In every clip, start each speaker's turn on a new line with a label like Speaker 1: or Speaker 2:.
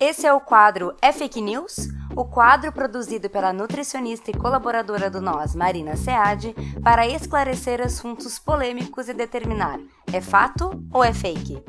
Speaker 1: Esse é o quadro É Fake News? O quadro produzido pela nutricionista e colaboradora do Nós, Marina Seade, para esclarecer assuntos polêmicos e determinar é fato ou é fake.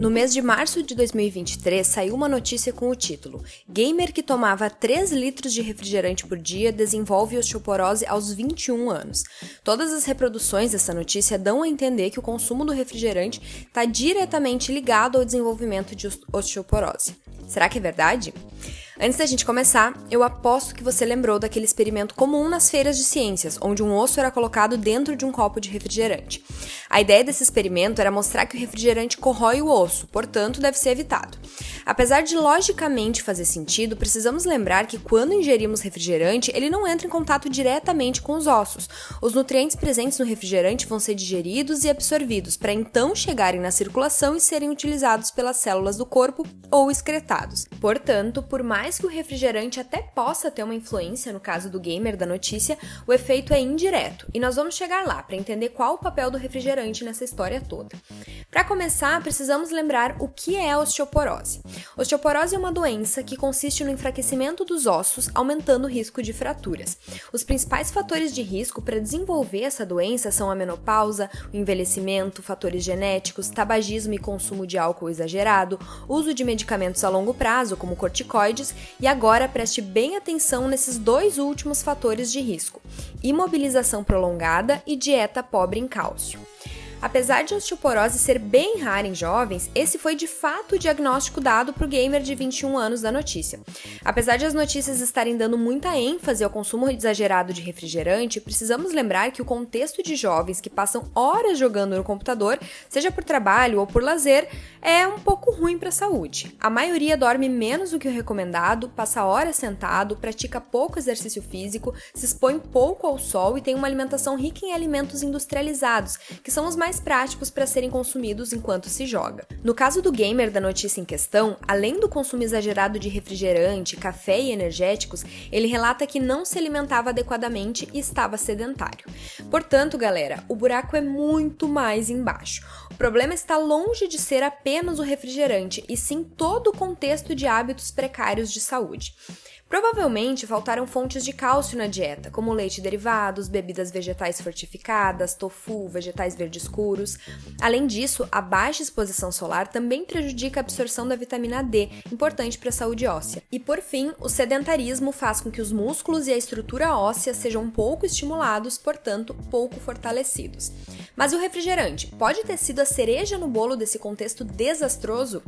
Speaker 2: No mês de março de 2023, saiu uma notícia com o título: Gamer que tomava 3 litros de refrigerante por dia desenvolve osteoporose aos 21 anos. Todas as reproduções dessa notícia dão a entender que o consumo do refrigerante está diretamente ligado ao desenvolvimento de osteoporose. Será que é verdade? Antes da gente começar, eu aposto que você lembrou daquele experimento comum nas feiras de ciências, onde um osso era colocado dentro de um copo de refrigerante. A ideia desse experimento era mostrar que o refrigerante corrói o osso, portanto, deve ser evitado. Apesar de logicamente fazer sentido, precisamos lembrar que quando ingerimos refrigerante, ele não entra em contato diretamente com os ossos. Os nutrientes presentes no refrigerante vão ser digeridos e absorvidos para então chegarem na circulação e serem utilizados pelas células do corpo ou excretados. Portanto, por mais mais que o refrigerante até possa ter uma influência no caso do gamer da notícia, o efeito é indireto, e nós vamos chegar lá para entender qual o papel do refrigerante nessa história toda. Para começar, precisamos lembrar o que é a osteoporose. Osteoporose é uma doença que consiste no enfraquecimento dos ossos, aumentando o risco de fraturas. Os principais fatores de risco para desenvolver essa doença são a menopausa, o envelhecimento, fatores genéticos, tabagismo e consumo de álcool exagerado, uso de medicamentos a longo prazo, como corticoides, e agora preste bem atenção nesses dois últimos fatores de risco: imobilização prolongada e dieta pobre em cálcio. Apesar de a osteoporose ser bem rara em jovens, esse foi de fato o diagnóstico dado para o gamer de 21 anos da notícia. Apesar de as notícias estarem dando muita ênfase ao consumo exagerado de refrigerante, precisamos lembrar que o contexto de jovens que passam horas jogando no computador, seja por trabalho ou por lazer, é um pouco ruim para a saúde. A maioria dorme menos do que o recomendado, passa horas sentado, pratica pouco exercício físico, se expõe pouco ao sol e tem uma alimentação rica em alimentos industrializados, que são os mais mais práticos para serem consumidos enquanto se joga. No caso do gamer da notícia em questão, além do consumo exagerado de refrigerante, café e energéticos, ele relata que não se alimentava adequadamente e estava sedentário. Portanto, galera, o buraco é muito mais embaixo. O problema está longe de ser apenas o refrigerante, e sim todo o contexto de hábitos precários de saúde. Provavelmente faltaram fontes de cálcio na dieta, como leite derivados, bebidas vegetais fortificadas, tofu, vegetais verdes escuros. Além disso, a baixa exposição solar também prejudica a absorção da vitamina D, importante para a saúde óssea. E por fim, o sedentarismo faz com que os músculos e a estrutura óssea sejam pouco estimulados, portanto, pouco fortalecidos. Mas o refrigerante pode ter sido a cereja no bolo desse contexto desastroso?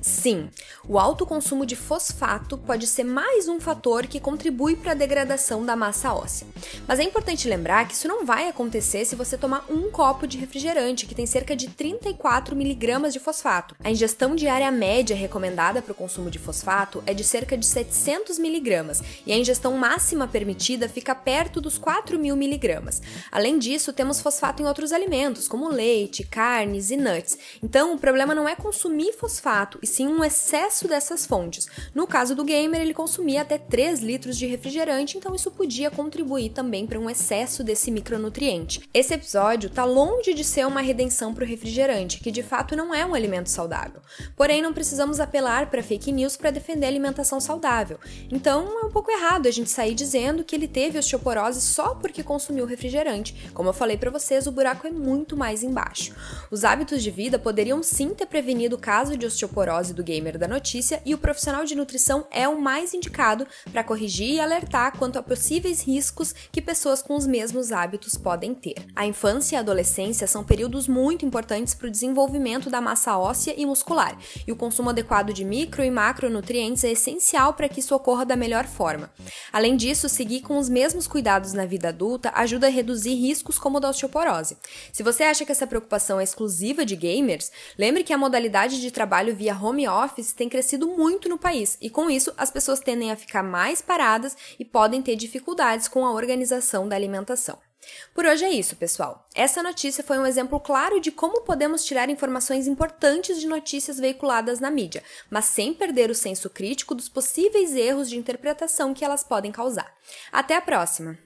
Speaker 2: Sim, o alto consumo de fosfato pode ser mais um fator que contribui para a degradação da massa óssea. Mas é importante lembrar que isso não vai acontecer se você tomar um copo de refrigerante, que tem cerca de 34 miligramas de fosfato. A ingestão diária média recomendada para o consumo de fosfato é de cerca de 700 miligramas, e a ingestão máxima permitida fica perto dos 4 mil miligramas. Além disso, temos fosfato em outros alimentos alimentos, como leite, carnes e nuts. Então, o problema não é consumir fosfato, e sim um excesso dessas fontes. No caso do gamer, ele consumia até 3 litros de refrigerante, então isso podia contribuir também para um excesso desse micronutriente. Esse episódio está longe de ser uma redenção para o refrigerante, que de fato não é um alimento saudável. Porém, não precisamos apelar para fake news para defender a alimentação saudável. Então, é um pouco errado a gente sair dizendo que ele teve osteoporose só porque consumiu refrigerante. Como eu falei para vocês, o buraco é muito mais embaixo. Os hábitos de vida poderiam sim ter prevenido o caso de osteoporose do gamer da notícia e o profissional de nutrição é o mais indicado para corrigir e alertar quanto a possíveis riscos que pessoas com os mesmos hábitos podem ter. A infância e a adolescência são períodos muito importantes para o desenvolvimento da massa óssea e muscular, e o consumo adequado de micro e macronutrientes é essencial para que isso ocorra da melhor forma. Além disso, seguir com os mesmos cuidados na vida adulta ajuda a reduzir riscos como o da osteoporose. Se você acha que essa preocupação é exclusiva de gamers, lembre que a modalidade de trabalho via home office tem crescido muito no país e com isso as pessoas tendem a ficar mais paradas e podem ter dificuldades com a organização da alimentação. Por hoje é isso, pessoal. Essa notícia foi um exemplo claro de como podemos tirar informações importantes de notícias veiculadas na mídia, mas sem perder o senso crítico dos possíveis erros de interpretação que elas podem causar. Até a próxima!